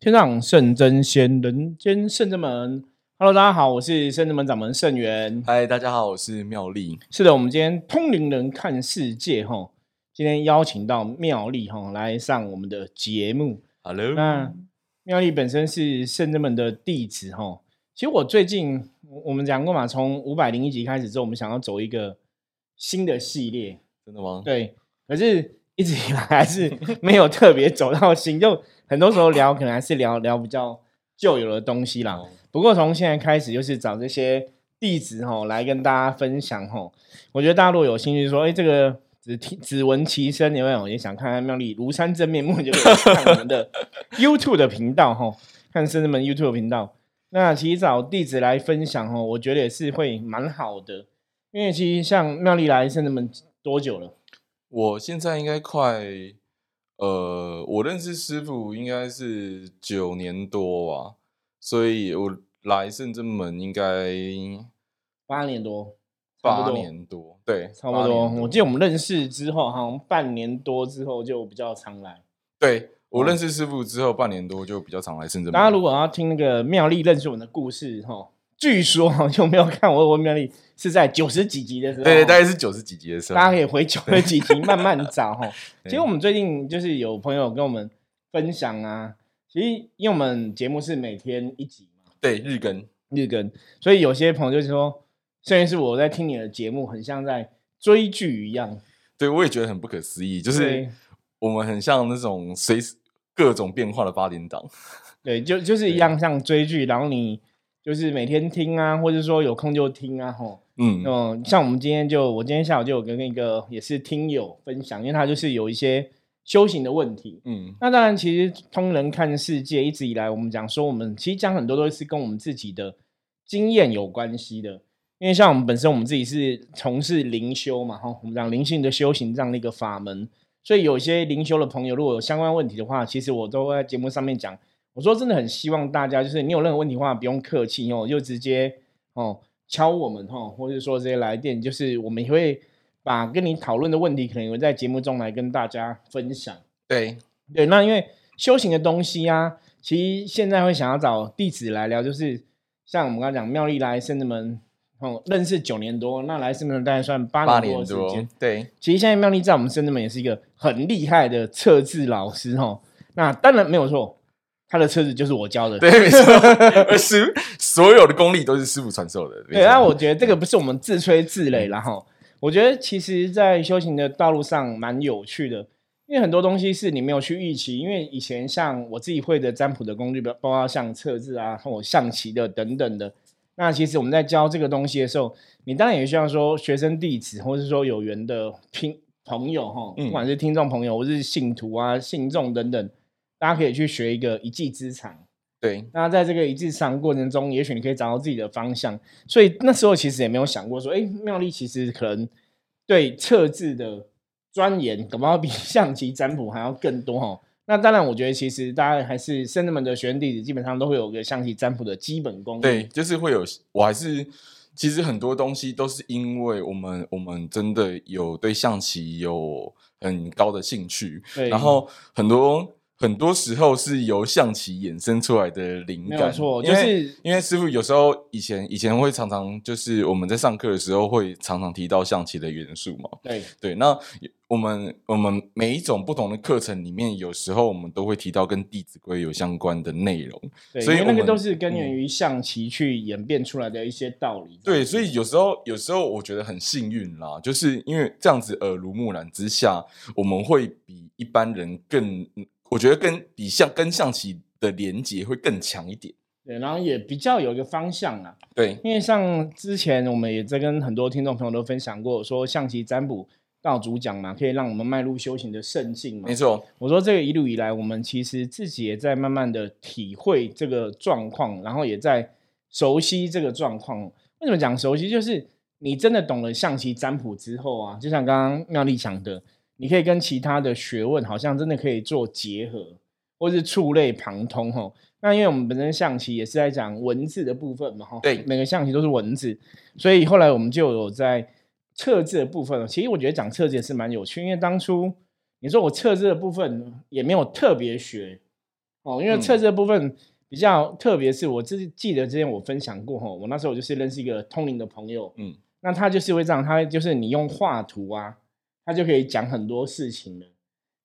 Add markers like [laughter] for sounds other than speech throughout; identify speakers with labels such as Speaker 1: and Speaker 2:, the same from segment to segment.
Speaker 1: 天上圣真仙，人间圣真门。Hello，大家好，我是圣真门掌门圣元。
Speaker 2: 嗨，大家好，我是妙丽。
Speaker 1: 是的，我们今天通灵人看世界哈，今天邀请到妙丽哈来上我们的节目。
Speaker 2: Hello，
Speaker 1: 那妙丽本身是圣真门的弟子哈。其实我最近我我们讲过嘛，从五百零一集开始之后，我们想要走一个新的系列，
Speaker 2: 真的吗？
Speaker 1: 对，可是一直以来还是 [laughs] 没有特别走到心，就很多时候聊可能还是聊聊比较旧有的东西啦。
Speaker 2: 哦
Speaker 1: 不过从现在开始，就是找这些弟子吼来跟大家分享吼。我觉得大家如果有兴趣说，哎，这个只听只闻其声，有没有也想看看妙丽庐山真面目，就可以看我们的 [laughs] YouTube 的频道吼，看圣人们 YouTube 频道。那其实找弟子来分享吼，我觉得也是会蛮好的，因为其实像妙丽来圣人们多久了？
Speaker 2: 我现在应该快，呃，我认识师傅应该是九年多吧，所以我来圣真门应该
Speaker 1: 八年多，
Speaker 2: 八年多，对，
Speaker 1: 差不多。我记得我们认识之后，好像半年多之后就比较常来。
Speaker 2: 对我
Speaker 1: 哦
Speaker 2: 认识师傅之后半年多就比较常来圣真门。
Speaker 1: 大家如果要听那个妙丽认识我们的故事，哈，据说哈有没有看我问妙丽是在九十几集的时候，
Speaker 2: 对，大概是九十几集的时候，
Speaker 1: 大家可以回九十几集慢慢找哈。[laughs]
Speaker 2: 对。
Speaker 1: 其实我们最近就是有朋友跟我们分享啊，其实因为我们节目是每天一集嘛，
Speaker 2: 对日更，
Speaker 1: 日更，所以有些朋友就是说，虽然是我在听你的节目，很像在追剧一样，
Speaker 2: 对我也觉得很不可思议，就是我们很像那种随时各种变化的八点档。[laughs]
Speaker 1: 对，就就是一样像追剧，然后你就是每天听啊，或者说有空就听啊，吼。
Speaker 2: 嗯，
Speaker 1: 嗯，像我们今天就，我今天下午就有跟那个也是听友分享，因为他就是有一些修行的问题。
Speaker 2: 嗯，
Speaker 1: 那当然，其实通人看世界一直以来，我们讲说，我们其实讲很多都是跟我们自己的经验有关系的。因为像我们本身，我们自己是从事灵修嘛，吼，我们讲灵性的修行这样的一个法门，所以有些灵修的朋友，如果有相关问题的话，其实我都会在节目上面讲。我说真的很希望大家，就是你有任何问题的话，不用客气哦，就直接哦敲我们哈，或者说直接来电，就是我们也会把跟你讨论的问题，可能也会在节目中来跟大家分享。
Speaker 2: 对，
Speaker 1: 对，那因为修行的东西啊，其实现在会想要找弟子来聊，就是像我们刚刚讲妙丽来圣子门，哦，认识九年多，那来深圳门大概算八
Speaker 2: 八
Speaker 1: 年多的时间。，
Speaker 2: 对，
Speaker 1: 其实现在妙丽在我们深圳门也是一个很厉害的测字老师哦。那当然没有错，他的车子就是我教的。
Speaker 2: 对，没错，师所有的功力都是师傅传授的。没
Speaker 1: 对，
Speaker 2: 错
Speaker 1: 那我觉得这个不是我们自吹自擂然后。我觉得其实，在修行的道路上蛮有趣的，因为很多东西是你没有去预期。因为以前像我自己会的占卜的工具，包包括像测字啊、或象棋的等等的。那其实我们在教这个东西的时候，你当然也需要说学生弟子，或是说有缘的听朋友哈，
Speaker 2: 嗯
Speaker 1: 不管是听众朋友，或是信徒啊、信众等等，大家可以去学一个一技之长。
Speaker 2: 对，
Speaker 1: 那在这个一技之长过程中，也许你可以找到自己的方向。所以那时候其实也没有想过说，哎，妙丽其实可能对测字的钻研，搞不好比 [laughs] 象棋占卜还要更多哈。那当然，我觉得其实大家还是圣人们的学生弟子，基本上都会有个象棋占卜的基本功。
Speaker 2: 对，就是会有，我还是其实很多东西都是因为我们我们真的有对象棋有很高的兴趣，
Speaker 1: 对，
Speaker 2: 然后很多很多时候是由象棋衍生出来的灵感，
Speaker 1: 没错，
Speaker 2: 因为
Speaker 1: 就是
Speaker 2: 因为师傅有时候以前以前会常常就是我们在上课的时候会常常提到象棋的元素嘛，
Speaker 1: 对
Speaker 2: 对，那我们我们每一种不同的课程里面，有时候我们都会提到跟《弟子规》有相关的内容。
Speaker 1: 对，
Speaker 2: 所以
Speaker 1: 那个都是根源
Speaker 2: 嗯
Speaker 1: 于象棋去演变出来的一些道理。
Speaker 2: 对，所以有时候有时候我觉得很幸运啦，就是因为这样子耳濡目染之下，我们会比一般人更，我觉得跟比象跟象棋的连接会更强一点。
Speaker 1: 对，然后也比较有一个方向啊。
Speaker 2: 对，
Speaker 1: 因为像之前我们也在跟很多听众朋友都分享过，说象棋占卜道主讲嘛，可以让我们迈入修行的圣境嘛
Speaker 2: 没。错，
Speaker 1: 我说这个一路以来，我们其实自己也在慢慢的体会这个状况，然后也在熟悉这个状况。为什么讲熟悉？就是你真的懂了象棋占卜之后啊，就像刚刚妙丽讲的，你可以跟其他的学问好像真的可以做结合，或是触类旁通吼。那因为我们本身象棋也是在讲文字的部分嘛，哈，
Speaker 2: 对
Speaker 1: 每个象棋都是文字，所以后来我们就有在测字的部分。其实我觉得讲测字也是蛮有趣，因为当初你说我测字的部分也没有特别学，哦，因为
Speaker 2: 嗯
Speaker 1: 测字的部分比较特别，是我自记得之前我分享过哈，我那时候我就是认识一个通灵的朋友，
Speaker 2: 嗯
Speaker 1: 那他就是会这样，他就是你用画图啊，他就可以讲很多事情了。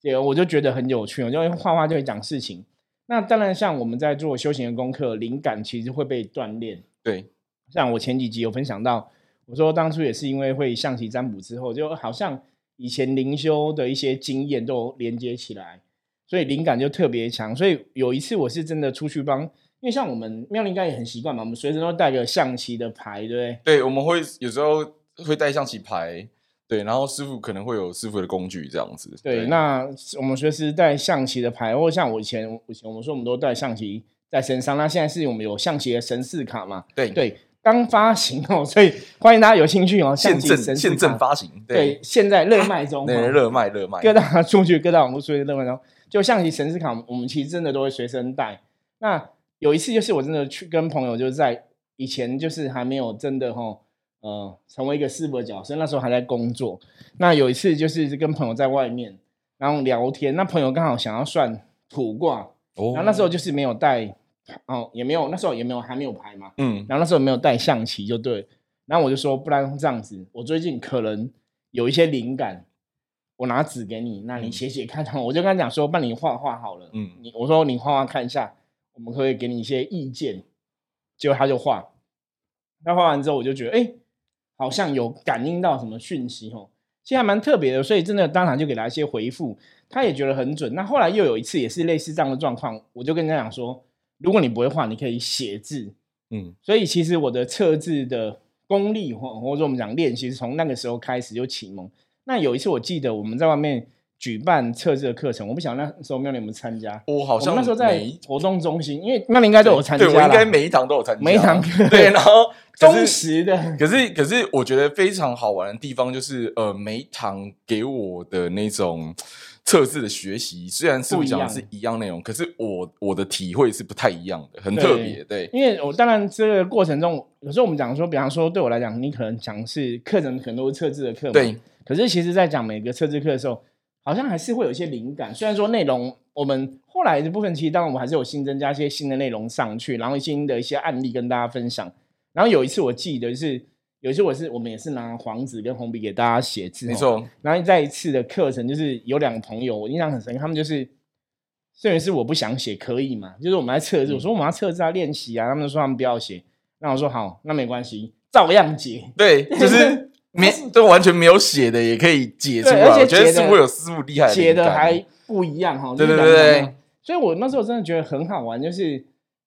Speaker 1: 对，我就觉得很有趣，我就会画画就会讲事情。那当然，像我们在做修行的功课，灵感其实会被锻炼。
Speaker 2: 对，
Speaker 1: 像我前几集有分享到，我说当初也是因为会象棋占卜之后，就好像以前灵修的一些经验都连接起来，所以灵感就特别强。所以有一次我是真的出去帮，因为像我们妙龄应该也很习惯嘛，我们随身都带个象棋的牌，对不对？
Speaker 2: 对，我们会有时候会带象棋牌，对，然后师傅可能会有师傅的工具这样子。
Speaker 1: 对，那我们随时带象棋的牌，或者像我以前，以前我们说我们都带象棋在身上。那现在是我们有象棋的神士卡嘛？
Speaker 2: 对
Speaker 1: 对，刚发行哦，所以欢迎大家有兴趣哦。象
Speaker 2: 现
Speaker 1: 棋神士
Speaker 2: 正现正
Speaker 1: 卡
Speaker 2: 发行，
Speaker 1: 对，现在热卖中，[laughs]
Speaker 2: 对，
Speaker 1: 哦
Speaker 2: 热卖热卖。[laughs]
Speaker 1: 各大 [laughs] 数据、各大网络数据热卖中。就象棋神士卡，我们其实真的都会随身带。那有一次就是我真的去跟朋友，就是在以前就是还没有真的哈。呃，成为一个师傅的角色，那时候还在工作。那有一次就是跟朋友在外面，然后聊天，那朋友刚好想要算土卦，
Speaker 2: 哦
Speaker 1: 然后那时候就是没有带，哦，也没有，那时候也没有还没有牌嘛，
Speaker 2: 嗯
Speaker 1: 然后那时候没有带象棋，就对。然后我就说，不然这样子，我最近可能有一些灵感，我拿纸给你，那你
Speaker 2: 嗯
Speaker 1: 写写看。我就跟他讲说，帮你画画好了。
Speaker 2: 嗯
Speaker 1: 你我说你画画看一下，我们可以给你一些意见。结果他就画，他画完之后，我就觉得，哎、好像有感应到什么讯息哦，其实还蛮特别的，所以真的当场就给他一些回复，他也觉得很准。那后来又有一次也是类似这样的状况，我就跟人家讲说，如果你不会画，你可以写字。
Speaker 2: 嗯
Speaker 1: 所以其实我的测字的功力或或者我们讲练习，是从那个时候开始就启蒙。那有一次我记得我们在外面举办测试的课程，我不想那时候妙玲有没有参加。我
Speaker 2: 我好像
Speaker 1: 们那时候在活动中心，因为妙玲应该都有参加
Speaker 2: 对，
Speaker 1: 啦，
Speaker 2: 我应该每一堂都有参加，
Speaker 1: 每一堂课。
Speaker 2: 对，然后 [laughs]
Speaker 1: 忠实的，
Speaker 2: 可是可是我觉得非常好玩的地方就是，呃，每一堂给我的那种测试的学习，虽然师傅讲的是一样内容，可是我我的体会是不太一样的，很特别。对，
Speaker 1: 因为我当然这个过程中，有时候我们讲说，比方说对我来讲，你可能讲是课程很多测试的课嘛，
Speaker 2: 对。
Speaker 1: 可是其实，在讲每个测试课的时候，好像还是会有一些灵感。虽然说内容我们后来的部分，其实当然我们还是有新增加一些新的内容上去，然后新的一些案例跟大家分享。然后有一次我记得是，有一次我是我们也是拿黄纸跟红笔给大家写字，
Speaker 2: 没。错，
Speaker 1: 然后再一次的课程，就是有两个朋友，我印象很深，他们就是，虽然是我不想写，可以嘛？就是我们在测字，
Speaker 2: 嗯
Speaker 1: 我说我们要测字啊，练习啊，他们就说他们不要写，那我说好，那没关系，照样解。
Speaker 2: 对，[laughs] 就是没都完全没有写的也可以解出来。
Speaker 1: 而且
Speaker 2: 我觉得
Speaker 1: 解的
Speaker 2: 师傅有师傅厉害的
Speaker 1: 写的还不一样哈。
Speaker 2: 对
Speaker 1: 就是
Speaker 2: 对对
Speaker 1: 所以我那时候真的觉得很好玩，就是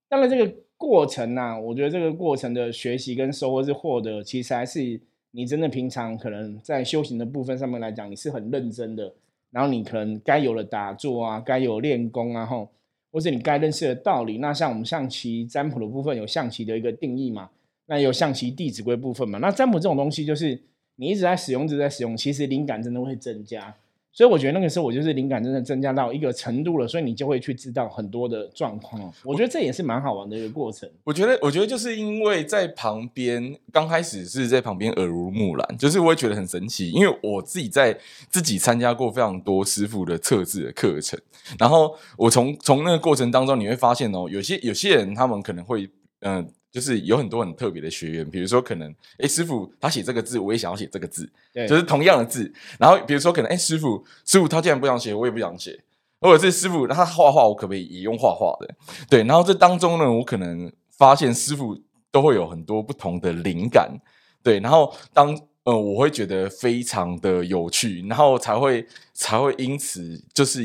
Speaker 1: 当然这个过程呐、我觉得这个过程的学习跟收获是获得，其实还是你真的平常可能在修行的部分上面来讲，你是很认真的，然后你可能该有的打坐啊，该有练功啊，吼，或者你该认识的道理。那像我们象棋占卜的部分，有象棋的一个定义嘛，那有象棋弟子规部分嘛。那占卜这种东西，就是你一直在使用，一直在使用，其实灵感真的会增加。所以我觉得那个时候我就是灵感真的增加到一个程度了，所以你就会去知道很多的状况。我觉得这也是蛮好玩的一个过程。
Speaker 2: 我觉得，我觉得就是因为在旁边，刚开始是在旁边耳濡目染，就是我也觉得很神奇，因为我自己在自己参加过非常多师傅的测字的课程，然后我从从那个过程当中，你会发现哦，有些有些人他们可能会，嗯、就是有很多很特别的学员，比如说可能，哎，师傅他写这个字，我也想要写这个字，
Speaker 1: 对，
Speaker 2: 就是同样的字，然后比如说可能，哎，师傅师傅他既然不想写，我也不想写。或者是师傅他画画，我可不可以也用画画的？对，然后这当中呢，我可能发现师傅都会有很多不同的灵感，对，然后当呃我会觉得非常的有趣，然后才会才会因此就是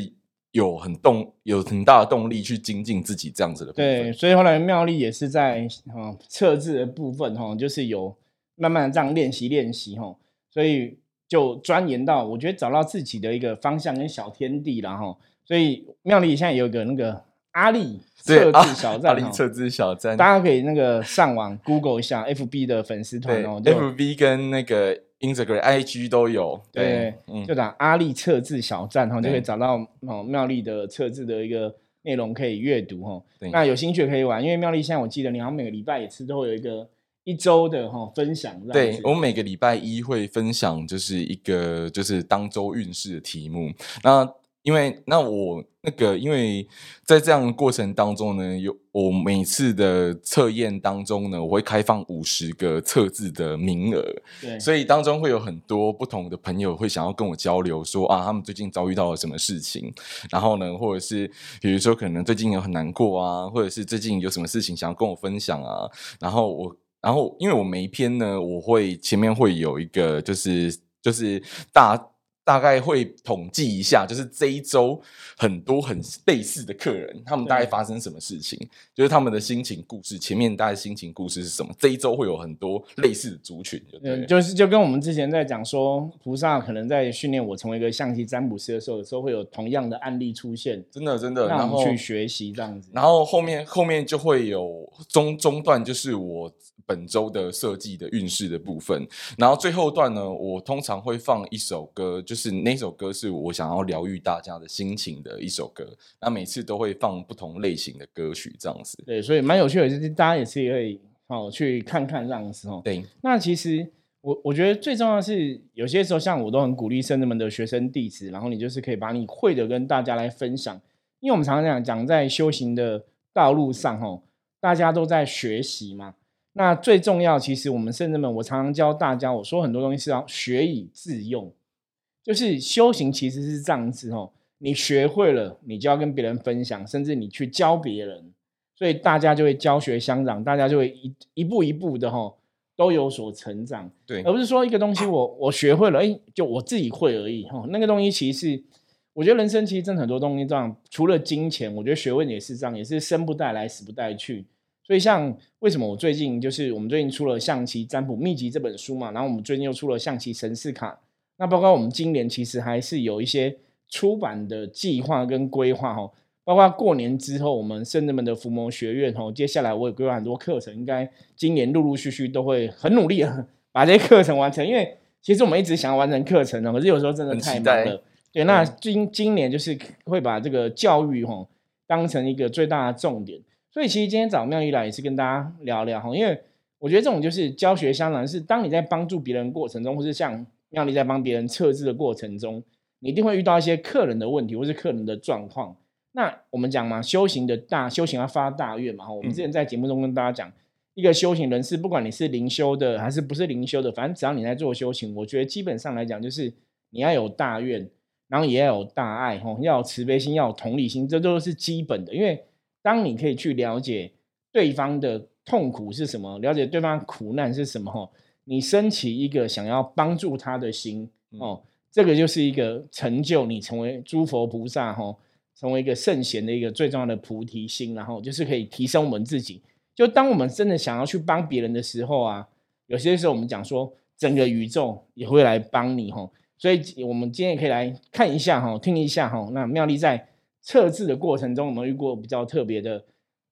Speaker 2: 有很动有很大的动力去精进自己这样子的
Speaker 1: 对，所以后来妙丽也是在哈测字的部分哈，就是有慢慢地这样练习练习哈，所以就钻研到我觉得找到自己的一个方向跟小天地了哈。所以妙丽现在有个那个阿力测字小
Speaker 2: 阿
Speaker 1: 站哈，
Speaker 2: 里测字小站，
Speaker 1: 大家可以那个上网 Google 一下 FB 的粉丝团哦，就
Speaker 2: ，FB 跟那个 Instagram、IG 都有。
Speaker 1: 对，
Speaker 2: 嗯
Speaker 1: 就打阿力测字小站哈，就可以找到哦妙丽的测字的一个内容可以阅读哈。那有兴趣可以玩，因为妙丽现在我记得你好像每个礼拜一次都会有一个一周的哈分享
Speaker 2: 对我每个礼拜一会分享，就是一个就是当周运势的题目。那因为那我那个，因为在这样的过程当中呢，有我每次的测验当中呢，我会开放五十个测字的名额，
Speaker 1: 对，
Speaker 2: 所以当中会有很多不同的朋友会想要跟我交流，说啊，他们最近遭遇到了什么事情，然后呢，或者是比如说可能最近有很难过啊，或者是最近有什么事情想要跟我分享啊，然后我，然后因为我每一篇呢，我会前面会有一个就是就是大。大概会统计一下，就是这一周很多很类似的客人，他们大概发生什么事情，就是他们的心情故事。前面大概心情故事是什么？这一周会有很多类似的族群，
Speaker 1: 对，就是就跟我们之前在讲说，菩萨可能在训练我成为一个象棋占卜师的时候，有时候会有同样的案例出现，
Speaker 2: 真的真的，然后
Speaker 1: 去学习这样子。
Speaker 2: 然后后面后面就会有中中段，就是我本周的设计的运势的部分。然后最后段呢，我通常会放一首歌，就是。是那首歌是我想要疗愈大家的心情的一首歌，那每次都会放不同类型的歌曲这样子。
Speaker 1: 对，所以蛮有趣的，就是大家也是可以哦去看看这样子哦。
Speaker 2: 对，
Speaker 1: 那其实我我觉得最重要的是，有些时候像我都很鼓励圣人们的学生弟子，然后你就是可以把你会的跟大家来分享，因为我们常常讲讲在修行的道路上哦，大家都在学习嘛。那最重要，其实我们圣人们，我常常教大家，我说很多东西是要学以致用。就是修行其实是这样子哦，你学会了，你就要跟别人分享，甚至你去教别人，所以大家就会教学相长，大家就会一一步一步的哈都有所成长，
Speaker 2: 对，
Speaker 1: 而不是说一个东西我我学会了，哎，就我自己会而已哈。那个东西其实，我觉得人生其实真的很多东西这样，除了金钱，我觉得学问也是这样，也是生不带来，死不带去。所以像为什么我最近就是我们最近出了象棋占卜秘籍这本书嘛，然后我们最近又出了象棋神士卡。那包括我们今年其实还是有一些出版的计划跟规划哦，包括过年之后我们圣人们的伏魔学院哦，接下来我也规划很多课程，应该今年陆陆续续都会很努力 [laughs] 把这些课程完成。因为其实我们一直想要完成课程的，可是有时候真的太忙了。对，那今今年就是会把这个教育哈当成一个最大的重点。所以其实今天找妙一来也是跟大家聊聊哈，因为我觉得这种就是教学相长，是当你在帮助别人过程中，或是像。让你在帮别人测字的过程中，你一定会遇到一些客人的问题，或是客人的状况。那我们讲嘛，修行的大修行要发大愿嘛。我们之前在节目中跟大家讲，一个修行人士，不管你是灵修的还是不是灵修的，反正只要你在做修行，我觉得基本上来讲，就是你要有大愿，然后也要有大爱，吼，要有慈悲心，要有同理心，这都是基本的。因为当你可以去了解对方的痛苦是什么，了解对方苦难是什么，吼。你升起一个想要帮助他的心哦，这个就是一个成就你成为诸佛菩萨哈，成为一个圣贤的一个最重要的菩提心，然后就是可以提升我们自己。就当我们真的想要去帮别人的时候啊，有些时候我们讲说整个宇宙也会来帮你哈。所以我们今天也可以来看一下哈，听一下哈。那妙丽在测字的过程中有没有遇过比较特别的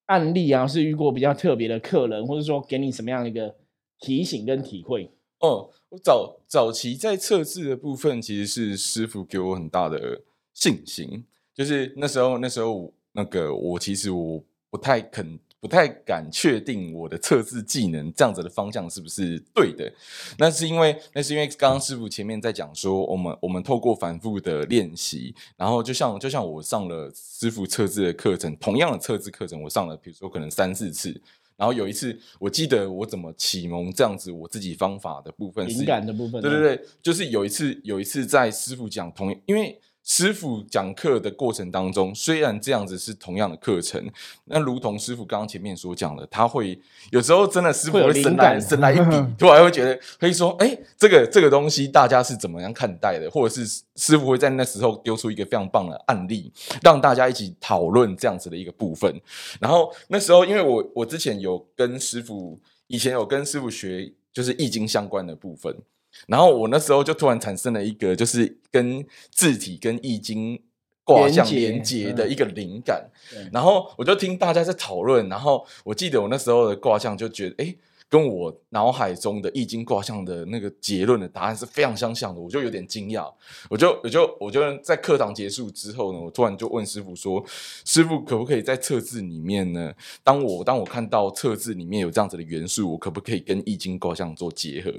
Speaker 1: 案例啊？是遇过比较特别的客人，或者说给你什么样的一个？提醒跟体会
Speaker 2: 哦，我早早期在测字的部分，其实是师傅给我很大的信心。就是那时候，那时候那个我其实我不太肯、不太敢确定我的测字技能这样子的方向是不是对的。那是因为那是因为刚刚师傅前面在讲说，我们我们透过反复的练习，然后就像就像我上了师傅测字的课程，同样的测字课程，我上了，比如说可能三四次。然后有一次，我记得我怎么启蒙这样子我自己方法的部分，
Speaker 1: 灵感的部分，
Speaker 2: 对对对，就是有一次，有一次在师傅讲同，因为。师傅讲课的过程当中，虽然这样子是同样的课程，那如同师傅刚刚前面所讲的，他会有时候真的师傅会神来神来一笔，[laughs] 突然会觉得可以说，哎，这个这个东西大家是怎么样看待的？或者是师傅会在那时候丢出一个非常棒的案例，让大家一起讨论这样子的一个部分。然后那时候，因为我我之前有跟师傅以前有跟师傅学，就是易经相关的部分。然后我那时候就突然产生了一个，就是跟字体跟易经卦象连接的一个灵感。然后我就听大家在讨论，然后我记得我那时候的卦象就觉得，哎，跟我脑海中的易经卦象的那个结论的答案是非常相像的，我就有点惊讶。我就我就我就在课堂结束之后呢，我突然就问师傅说：“师傅，可不可以在测字里面呢？当我当我看到测字里面有这样子的元素，我可不可以跟易经卦象做结合？”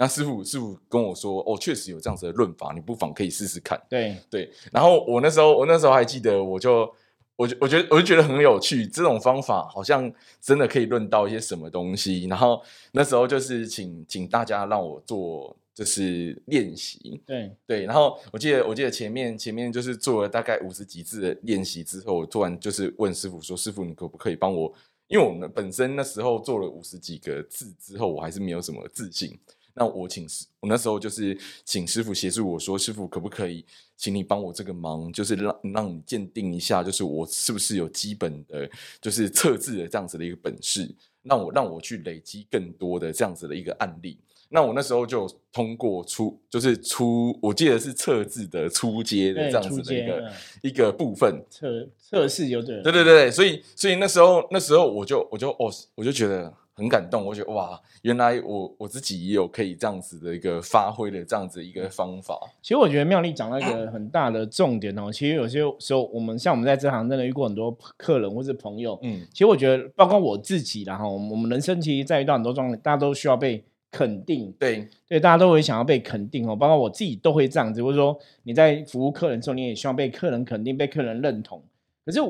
Speaker 2: 那师傅师傅跟我说，哦，确实有这样子的论法，你不妨可以试试看。
Speaker 1: 对
Speaker 2: 对，然后我那时候我那时候还记得，我就我就我觉得我就觉得很有趣，这种方法好像真的可以论到一些什么东西。然后那时候就是请请大家让我做就是练习，
Speaker 1: 对
Speaker 2: 对，然后我记得我记得前面前面就是做了大概五十几次的练习之后，我做完就是问师傅说：“师傅，你可不可以帮我？”因为我们本身那时候做了五十几个字之后，我还是没有什么自信。那我请师，我那时候就是请师傅协助我说：“师傅，可不可以请你帮我这个忙，就是让让你鉴定一下，就是我是不是有基本的，就是测字的这样子的一个本事，让我让我去累积更多的这样子的一个案例。”那我那时候就通过初，就是初，我记得是测字的初阶的这样子的一个
Speaker 1: 嗯
Speaker 2: 一个部分。
Speaker 1: 测测试有对了。
Speaker 2: 对对对，所以所以那时候那时候我就我就哦，我就觉得很感动，我觉得哇，原来我我自己也有可以这样子的一个发挥的这样子一个方法。
Speaker 1: 其实我觉得妙丽讲到一个很大的重点哦，其实有些时候我们像我们在这行真的遇过很多客人或是朋友，
Speaker 2: 嗯，
Speaker 1: 其实我觉得包括我自己然后我们人生其实在遇到很多状况，大家都需要被肯定，
Speaker 2: 对。
Speaker 1: 对，大家都会想要被肯定哦，包括我自己都会这样子，或者说你在服务客人的时候，你也希望被客人肯定、被客人认同。可是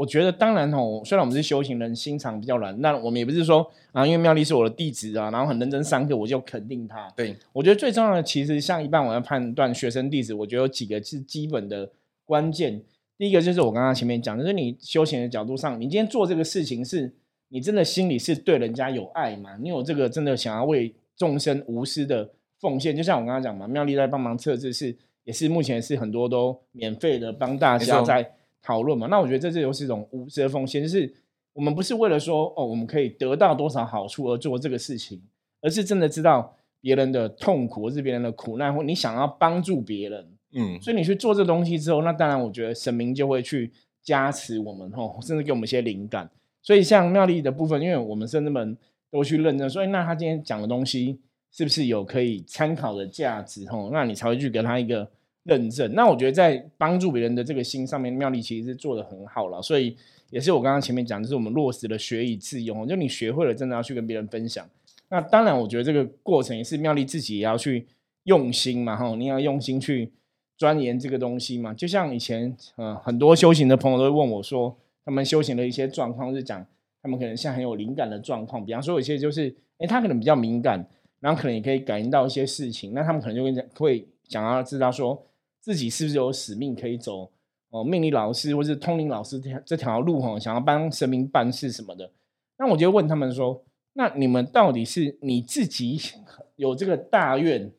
Speaker 1: 我觉得，当然哦，虽然我们是修行人，心肠比较软，那我们也不是说啊，因为妙丽是我的弟子啊，然后很认真上课，我就肯定他。
Speaker 2: 对，
Speaker 1: 我觉得最重要的，其实像一般我要判断学生弟子，我觉得有几个是基本的关键。第一个就是我刚刚前面讲，就是你修行的角度上，你今天做这个事情是，你真的心里是对人家有爱嘛？你有这个真的想要为众生无私的奉献，就像我刚刚讲嘛，妙丽在帮忙测字是，也是目前是很多都免费的帮大家在讨论嘛。那我觉得这这就是一种无私的奉献，就是我们不是为了说哦，我们可以得到多少好处而做这个事情，而是真的知道别人的痛苦或是别人的苦难，或你想要帮助别人。
Speaker 2: 嗯，
Speaker 1: 所以你去做这东西之后，那当然我觉得神明就会去加持我们吼，甚至给我们一些灵感。所以像妙丽的部分，因为我们甚至们都去认证，所以那他今天讲的东西是不是有可以参考的价值吼？那你才会去给他一个认证。那我觉得在帮助别人的这个心上面，妙丽其实是做的很好了。所以也是我刚刚前面讲，就是我们落实了学以致用，就你学会了，真的要去跟别人分享。那当然，我觉得这个过程也是妙丽自己也要去用心嘛，哈，你要用心去钻研这个东西嘛。就像以前，呃，很多修行的朋友都会问我说，他们修行的一些状况是讲，他们可能现在很有灵感的状况，比方说有些就是，诶，他可能比较敏感，然后可能也可以感应到一些事情，那他们可能就会讲，会想要知道说自己是不是有使命可以走哦，命理老师或是通灵老师这条这条路哈，想要帮神明办事什么的。那我就问他们说，那你们到底是你自己 [laughs] 有这个大愿，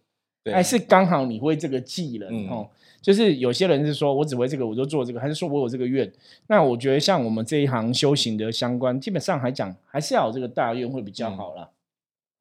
Speaker 1: 还是刚好你会这个技能
Speaker 2: 嗯
Speaker 1: 哦？就是有些人是说我只会这个，我就做这个，还是说我有这个愿？那我觉得像我们这一行修行的相关，基本上还讲还是要有这个大愿会比较
Speaker 2: 嗯
Speaker 1: 好啦。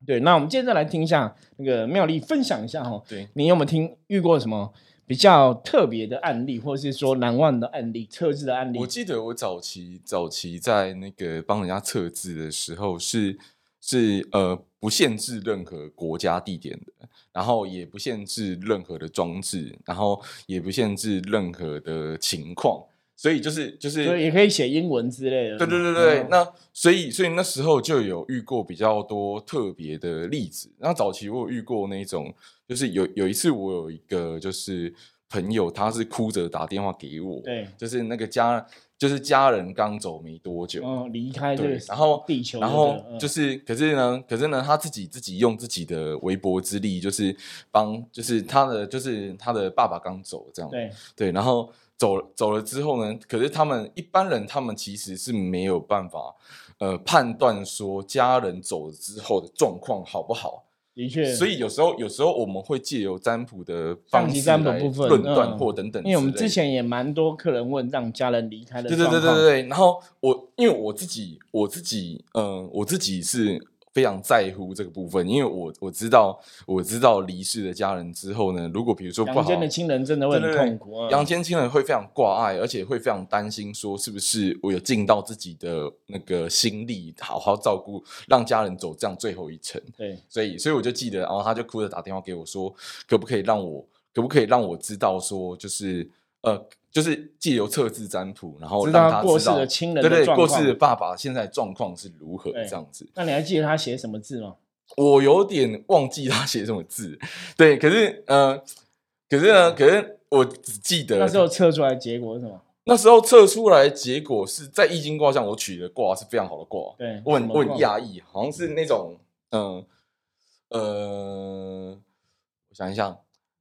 Speaker 1: 对，那我们接着来听一下那个妙丽分享一下哈，
Speaker 2: 对，
Speaker 1: 你有没有听遇过什么比较特别的案例，或是说难忘的案例、测字的案例？
Speaker 2: 我记得我早期早期在那个帮人家测字的时候是是呃不限制任何国家地点的，然后也不限制任何的装置，然后也不限制任何的情况，所以就是就是
Speaker 1: 也可以写英文之类的。
Speaker 2: 对对对对，
Speaker 1: 嗯。
Speaker 2: 那所以所以那时候就有遇过比较多特别的例子。那早期我有遇过那种，就是有有一次我有一个就是朋友，他是哭着打电话给我，
Speaker 1: 对，
Speaker 2: 就是那个家就是家人刚走没多久，
Speaker 1: 嗯，离开这个，
Speaker 2: 对然后
Speaker 1: 地球
Speaker 2: 然后就是，可是呢，可是呢，他自己自己用自己的微薄之力，就是帮，就是他的，就是他的爸爸刚走这样，
Speaker 1: 对。
Speaker 2: 对，然后走了走了之后呢，可是他们一般人，他们其实是没有办法，呃，判断说家人走了之后的状况好不好。
Speaker 1: 的确，
Speaker 2: 所以有时候，有时候我们会借由占卜的方式
Speaker 1: 占部分
Speaker 2: 论断
Speaker 1: 嗯
Speaker 2: 或等等
Speaker 1: 因为我们之前也蛮多客人问让家人离开的
Speaker 2: 对对对对对，然后我因为我自己我自己嗯、呃我自己是非常在乎这个部分，因为我我知道我知道离世的家人之后呢，如果比如说不好，
Speaker 1: 阳间的亲人真的会很痛苦啊。
Speaker 2: 阳间亲人会非常挂碍，而且会非常担心说是不是我有尽到自己的那个心力，好好照顾，让家人走这样最后一程。
Speaker 1: 对，
Speaker 2: 所以，所以我就记得，然后他就哭着打电话给我说，可不可以让我，可不可以让我知道说，就是呃，就是借由测字占卜，然后
Speaker 1: 知道
Speaker 2: 让他知道
Speaker 1: 过世的亲人
Speaker 2: 对对，
Speaker 1: 的
Speaker 2: 过世的爸爸现在状况是如何这样子。
Speaker 1: 那你还记得他写什么字吗？
Speaker 2: 我有点忘记他写什么字，对，可是呃，可是呢，可是我只记得
Speaker 1: 那时候测出来结果是什么？
Speaker 2: 那时候测出来结果是在易经卦象，我取的卦是非常好的卦，
Speaker 1: 对，
Speaker 2: 我很我很讶异，好像是那种嗯呃，我想一下，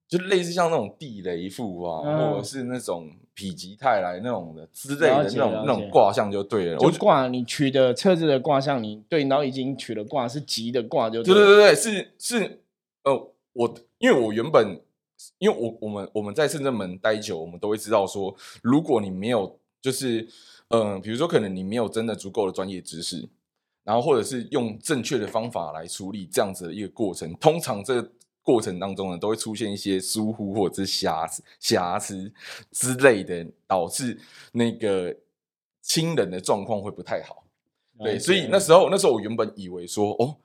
Speaker 2: 就类似像那种地雷符啊，
Speaker 1: 嗯
Speaker 2: 或者是那种否极泰来那种的之类的
Speaker 1: 了解
Speaker 2: 那种
Speaker 1: 解
Speaker 2: 那种卦象就对了。我就
Speaker 1: 就卦你取的测字的卦象，你对然后已经取了卦是吉的卦就
Speaker 2: 对
Speaker 1: 对了
Speaker 2: 对对对，是是呃，我因为我原本因为我我们我们在深圳门待久，我们都会知道说，如果你没有就是嗯、呃比如说可能你没有真的足够的专业知识，然后或者是用正确的方法来处理这样子的一个过程，通常这个过程当中呢，都会出现一些疏忽或者是瑕疵、瑕疵之类的，导致那个亲人的状况会不太好。对，所以那时候那时候我原本以为说，哦，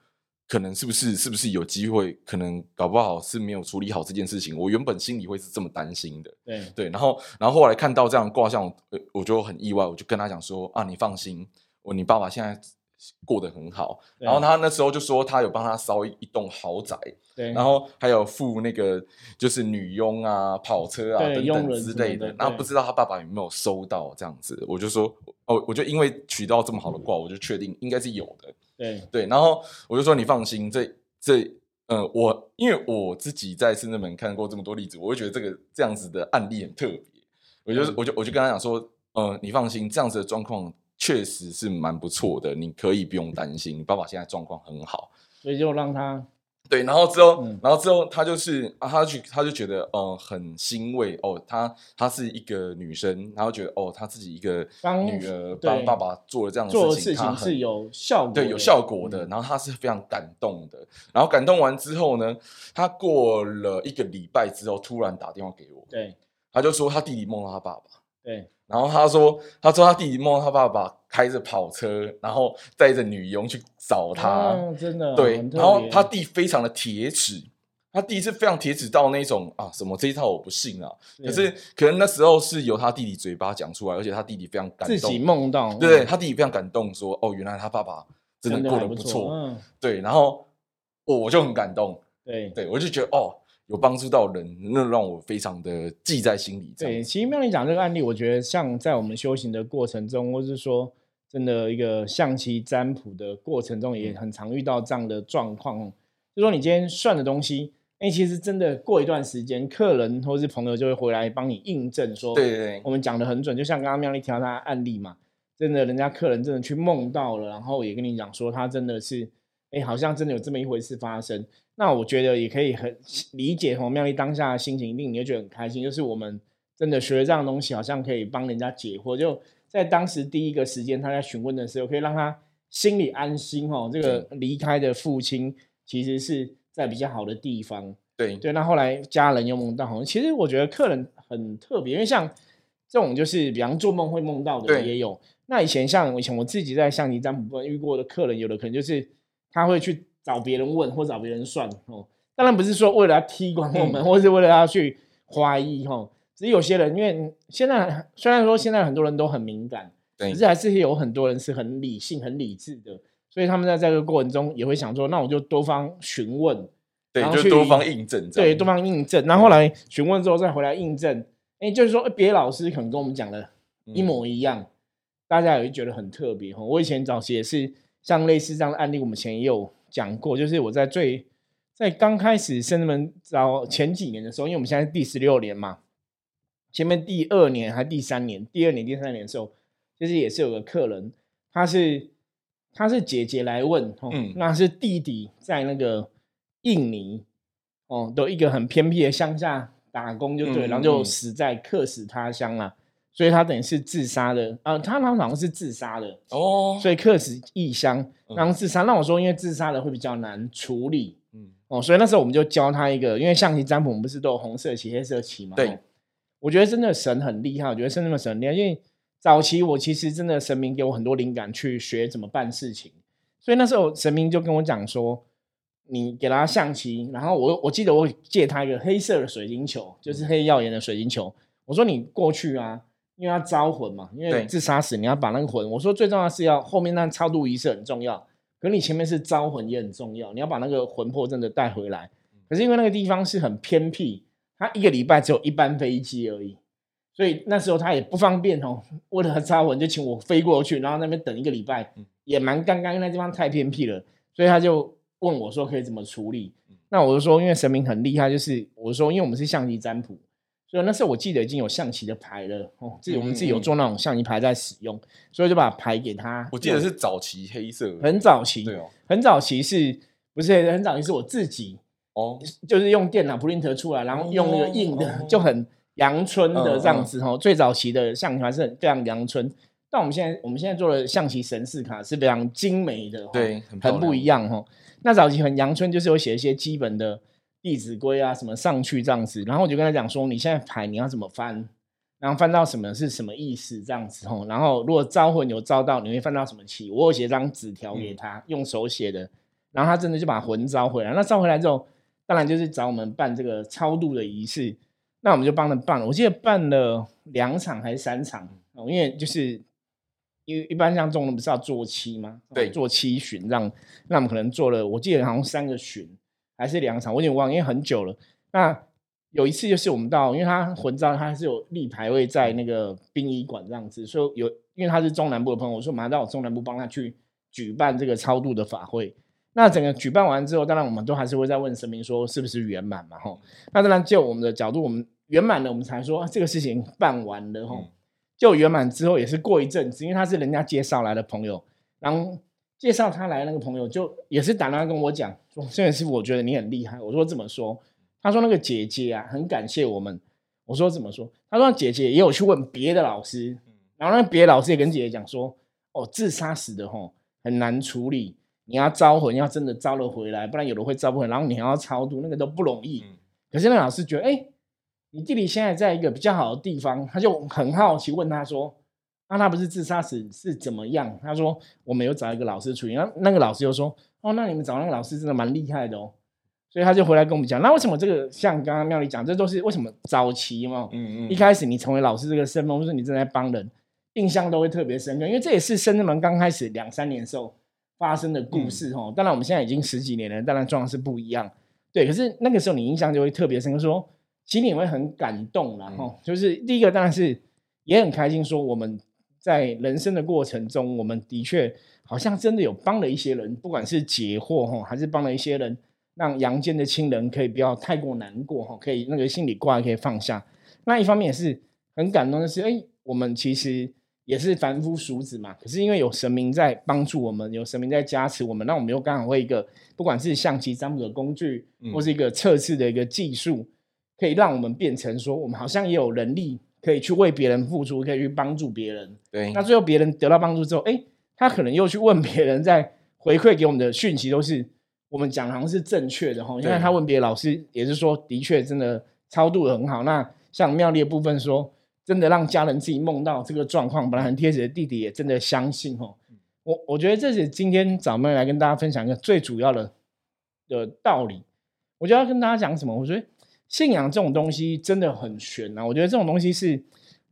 Speaker 2: 可能是不是是不是有机会，可能搞不好是没有处理好这件事情。我原本心里会是这么担心的。
Speaker 1: 对
Speaker 2: 对，然后然后后来看到这样卦象，呃我就很意外，我就跟他讲说啊，你放心，我你爸爸现在过得很好。然后他那时候就说他有帮他烧一一栋豪宅，
Speaker 1: 对，
Speaker 2: 然后还有付那个就是女佣啊、跑车啊等等之类的，然后不知道他爸爸有没有收到这样子，我就说哦，我就因为取到这么好的卦，我就确定应该是有的，
Speaker 1: 对。
Speaker 2: 对，然后我就说你放心，这这嗯，我因为我自己在深圳门看过这么多例子，我会觉得这个这样子的案例很特别，我就
Speaker 1: 嗯
Speaker 2: 我就我就跟他讲说，嗯，你放心，这样子的状况确实是蛮不错的，你可以不用担心，你爸爸现在状况很好。
Speaker 1: 所以就让他
Speaker 2: 对，然后之后，
Speaker 1: 嗯。
Speaker 2: 然后之后，他就是啊，他去，他就觉得，呃，很欣慰哦，他她是一个女生，然后觉得哦，她自己一个女儿帮爸爸做了这样
Speaker 1: 的
Speaker 2: 的事情，
Speaker 1: 是有效果，
Speaker 2: 对有效果的，
Speaker 1: 嗯。
Speaker 2: 然后他是非常感动的，然后感动完之后呢，他过了一个礼拜之后，突然打电话给我，
Speaker 1: 对。
Speaker 2: 他就说他弟弟梦到他爸爸，
Speaker 1: 对。
Speaker 2: 然后他说，他说他弟弟梦到他爸爸开着跑车，然后带着女佣去找他，
Speaker 1: 哦真的
Speaker 2: 对然后他弟非常的铁齿，他弟是非常铁齿到那种啊，什么这一套我不信啊。可是可能那时候是由他弟弟嘴巴讲出来，而且他弟弟非常感动，
Speaker 1: 自己梦到，
Speaker 2: 对
Speaker 1: 嗯
Speaker 2: 他弟弟非常感动说，哦，原来他爸爸真的过得不错，
Speaker 1: 嗯，
Speaker 2: 对，然后我我就很感动，
Speaker 1: 对。
Speaker 2: 对我就觉得哦，有帮助到人，那让我非常的记在心里。这
Speaker 1: 对，其实妙丽讲这个案例，我觉得像在我们修行的过程中，或是说真的一个象棋占卜的过程中，
Speaker 2: 嗯
Speaker 1: 也很常遇到这样的状况。就说你今天算的东西，哎，其实真的过一段时间，客人或是朋友就会回来帮你印证说，
Speaker 2: 对对对
Speaker 1: 我们讲的很准。就像刚刚妙丽提到他的案例嘛，真的人家客人真的去梦到了，然后也跟你讲说他真的是，哎，好像真的有这么一回事发生。那我觉得也可以很理解洪妙丽当下的心情，一定你会觉得很开心，就是我们真的学了这样东西，好像可以帮人家解惑。就在当时第一个时间，他在询问的时候，可以让他心里安心哦。这个离开的父亲其实是在比较好的地方。
Speaker 2: 对
Speaker 1: 对，那后来家人又梦到，好像其实我觉得客人很特别，因为像这种就是比方做梦会梦到的也有。那以前像以前我自己在象棋占卜部分遇过的客人，有的可能就是他会去找别人问或找别人算哦。当然不是说为了要踢馆我们，
Speaker 2: 嗯
Speaker 1: 或是为了要去怀疑哦。只是有些人，因为现在虽然说现在很多人都很敏感，
Speaker 2: 对
Speaker 1: 可是还是有很多人是很理性、很理智的，所以他们在这个过程中也会想说，那我就多方询问，
Speaker 2: 对，就多方印证
Speaker 1: 对，多方印证。然后后来询问之后再回来印证，哎，就是说诶别的老师可能跟我们讲的一
Speaker 2: 嗯
Speaker 1: 模一样，大家也会觉得很特别哈。我以前早期也是像类似这样的案例，我们前也有讲过，就是我在最在刚开始生人们早前几年的时候，因为我们现在是第十六年嘛，前面第二年还第三年，第二年第三年的时候，其实也是有个客人，他是他是姐姐来问，哦，
Speaker 2: 嗯
Speaker 1: 那是弟弟在那个印尼，哦，都一个很偏僻的乡下打工就对，
Speaker 2: 嗯
Speaker 1: 然后就
Speaker 2: 嗯。
Speaker 1: 死在客死他乡啦，所以他等于是自杀的，啊、他他好像是自杀的，
Speaker 2: 哦，
Speaker 1: 所以客死异乡，
Speaker 2: 嗯
Speaker 1: 然后自杀。那我说，因为自杀的会比较难处理
Speaker 2: 嗯
Speaker 1: 哦，所以那时候我们就教他一个，因为象棋占卜我们不是都有红色棋、黑色棋嘛？
Speaker 2: 对
Speaker 1: 哦我觉得真的神很厉害，我觉得真的神很厉害，因为早期我其实真的神明给我很多灵感去学怎么办事情，所以那时候神明就跟我讲说，你给他象棋，然后我我记得我借他一个黑色的水晶球，就是黑曜岩的水晶球，我说你过去啊，因为要招魂嘛，因为自杀死你要把那个魂，我说最重要的是要后面那超度仪式很重要，可可你前面是招魂也很重要，你要把那个魂魄真的带回来。可是因为那个地方是很偏僻，他一个礼拜只有一班飞机而已，所以那时候他也不方便哦。为了招魂，就请我飞过去，然后那边等一个礼拜，也蛮尴尬，因为那地方太偏僻了。所以他就问我说可以怎么处理？那我就说，因为神明很厉害，就是我说，因为我们是象棋占卜，所以那时候我记得已经有象棋的牌了哦，自己我们自己有做那种象棋牌在使用，所以就把牌给他。
Speaker 2: 我记得是早期黑色，
Speaker 1: 很早期，
Speaker 2: 对哦，
Speaker 1: 很早期是不是很早期是我自己
Speaker 2: 哦，
Speaker 1: 就是用电脑 print 出来，然后用那个印的，就很阳春的这样子哦。最早期的象棋牌是很非常阳春，但我们现在我们现在做的象棋神士卡是非常精美的，
Speaker 2: 对，
Speaker 1: 很不一样哦。那早期很阳春，就是有写一些基本的《弟子规》啊什么上去这样子，然后我就跟他讲说，你现在牌你要怎么翻，然后翻到什么是什么意思这样子吼，然后如果招魂有招到，你会翻到什么棋？我有写张纸条给他，用手写的，然后他真的就把魂招回来。那招回来之后，当然就是找我们办这个超度的仪式，那我们就帮他办了。我记得办了两场还是三场哦，因为就是。因为一般像中人不是要做七吗？
Speaker 2: 对，
Speaker 1: 做七巡，让那我们可能做了，我记得好像三个巡还是两场，我有点忘，因为很久了。那有一次就是我们到，因为他混招他是有立牌位在那个殡仪馆这样子，所以有因为他是中南部的朋友，我说马上到中南部帮他去举办这个超度的法会。那整个举办完之后，当然我们都还是会再问神明说是不是圆满嘛？吼，那当然就我们的角度，我们圆满了，我们才说这个事情办完了，吼。就圆满之后，也是过一阵子，因为他是人家介绍来的朋友，然后介绍他来那个朋友就也是打电话跟我讲说：“孙师傅，我觉得你很厉害。”我说：“怎么说？”他说：“那个姐姐啊，很感谢我们。”我说：“怎么说？”他说：“姐姐也有去问别的老师，然后那别的老师也跟姐姐讲说：‘哦，自杀死的吼很难处理，你要招魂，要真的招了回来，不然有的会招不回来，然后你还要超度，那个都不容易。’可是那老师觉得，哎。”你弟弟现在在一个比较好的地方，他就很好奇问他说：“那他不是自杀死是怎么样？”他说：“我们有找一个老师处理。”那那个老师又说：“哦，那你们找那个老师真的蛮厉害的哦。”所以他就回来跟我们讲：“那为什么这个像刚刚妙丽讲，这都是为什么早期嘛？嗯嗯，一开始你成为老师这个身份，或是你正在帮人，印象都会特别深刻，因为这也是深圳门刚开始两三年时候发生的故事哦。当然我们现在已经十几年了，当然状况是不一样。对，可是那个时候你印象就会特别深刻，说。其实你会很感动，然后就是第一个当然是也很开心，说我们在人生的过程中，我们的确好像真的有帮了一些人，不管是解惑哈，还是帮了一些人，让阳间的亲人可以不要太过难过哈，可以那个心里挂可以放下。那一方面也是很感动的是，哎，我们其实也是凡夫俗子嘛，可是因为有神明在帮助我们，有神明在加持我们，那我们又刚好会一个不管是象棋占卜的工具，或是一个测试的一个技术。可以让我们变成说，我们好像也有能力可以去为别人付出，可以去帮助别人。
Speaker 2: 对，
Speaker 1: 那最后别人得到帮助之后，哎，他可能又去问别人，在回馈给我们的讯息都是我们讲好像是正确的哈。因为他问别的老师，也是说的确真的超度的很好。那像妙丽的部分说，真的让家人自己梦到这个状况，本来很贴切的弟弟也真的相信哦。我我觉得这是今天早妹来跟大家分享一个最主要的的道理。我就要跟大家讲什么？我觉得。信仰这种东西真的很玄啊！我觉得这种东西是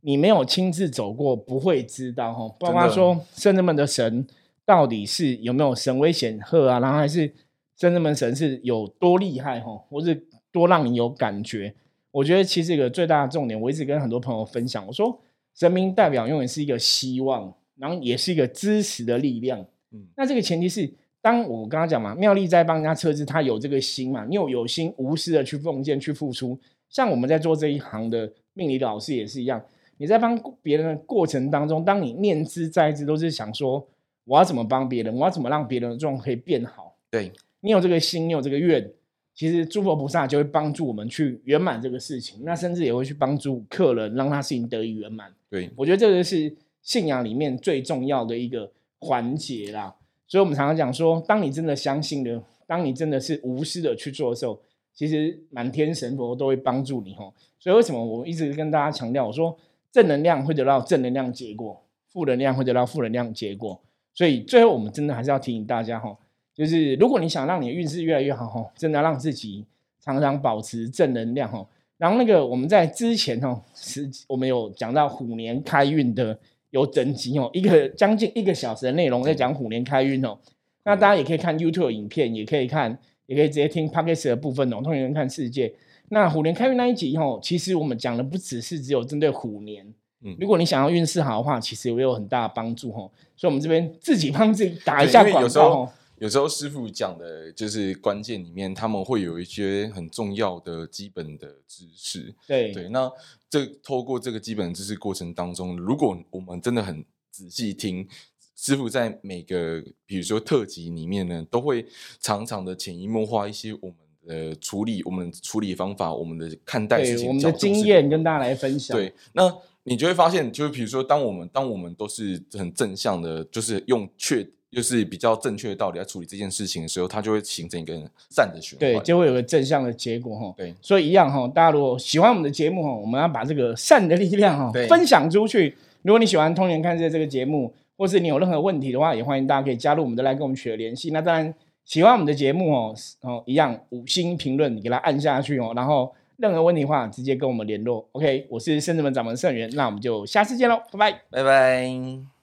Speaker 1: 你没有亲自走过不会知道哈。包括说圣人们的神到底是有没有神威显赫啊，然后还是圣人们神是有多厉害哈，或是多让你有感觉。我觉得其实一个最大的重点，我一直跟很多朋友分享，我说神明代表永远是一个希望，然后也是一个支持的力量。嗯，那这个前提是。当我刚刚讲嘛，妙丽在帮人家测试，他有这个心嘛，你有有心无私的去奉献、去付出。像我们在做这一行的命理老师也是一样，你在帮别人的过程当中，当你念之在之，都是想说我要怎么帮别人，我要怎么让别人的状况可以变好。
Speaker 2: 对
Speaker 1: 你有这个心，你有这个愿，其实诸佛菩萨就会帮助我们去圆满这个事情。那甚至也会去帮助客人，让他事情得以圆满。
Speaker 2: 对
Speaker 1: 我觉得这个是信仰里面最重要的一个环节啦。所以，我们常常讲说，当你真的相信了，当你真的是无私的去做的时候，其实满天神佛都会帮助你吼。所以，为什么我一直跟大家强调，我说正能量会得到正能量结果，负能量会得到负能量结果。所以，最后我们真的还是要提醒大家哈，就是如果你想让你的运势越来越好哈，真的让自己常常保持正能量哈。然后，那个我们在之前哦，是我们有讲到虎年开运的。有整集哦，一个将近一个小时的内容在讲虎年开运哦。那大家也可以看 YouTube 影片，也可以看，也可以直接听 Podcast 的部分哦。通年看世界。那虎年开运那一集哦，其实我们讲的不只是只有针对虎年，嗯，如果你想要运势好的话，其实也有很大的帮助哦。所以，我们这边自己帮自己打一下广告。
Speaker 2: 有时候师傅讲的就是关键里面，他们会有一些很重要的基本的知识。
Speaker 1: 对
Speaker 2: 对，那这透过这个基本知识过程当中，如果我们真的很仔细听，师傅在每个比如说特辑里面呢，都会常常的潜移默化一些我们。的，处理我们处理方法，我们的看待事情，
Speaker 1: 我们的经验跟大家来分享。
Speaker 2: 对，那你就会发现，就是比如说，当我们当我们都是很正向的，就是用确，就是比较正确的道理来处理这件事情的时候，它就会形成一个善的循环，
Speaker 1: 对，就会有个正向的结果哈。
Speaker 2: 对，
Speaker 1: 所以一样哈，大家如果喜欢我们的节目哈，我们要把这个善的力量哈分享出去。如果你喜欢《通年看世界》这个节目，或是你有任何问题的话，也欢迎大家可以加入我们的来跟我们取得联系。那当然。喜欢我们的节目哦，哦一样五星评论，你给它按下去哦。然后任何问题的话，直接跟我们联络。OK，我是圣智门掌门圣元，那我们就下次见喽，拜拜，
Speaker 2: 拜拜。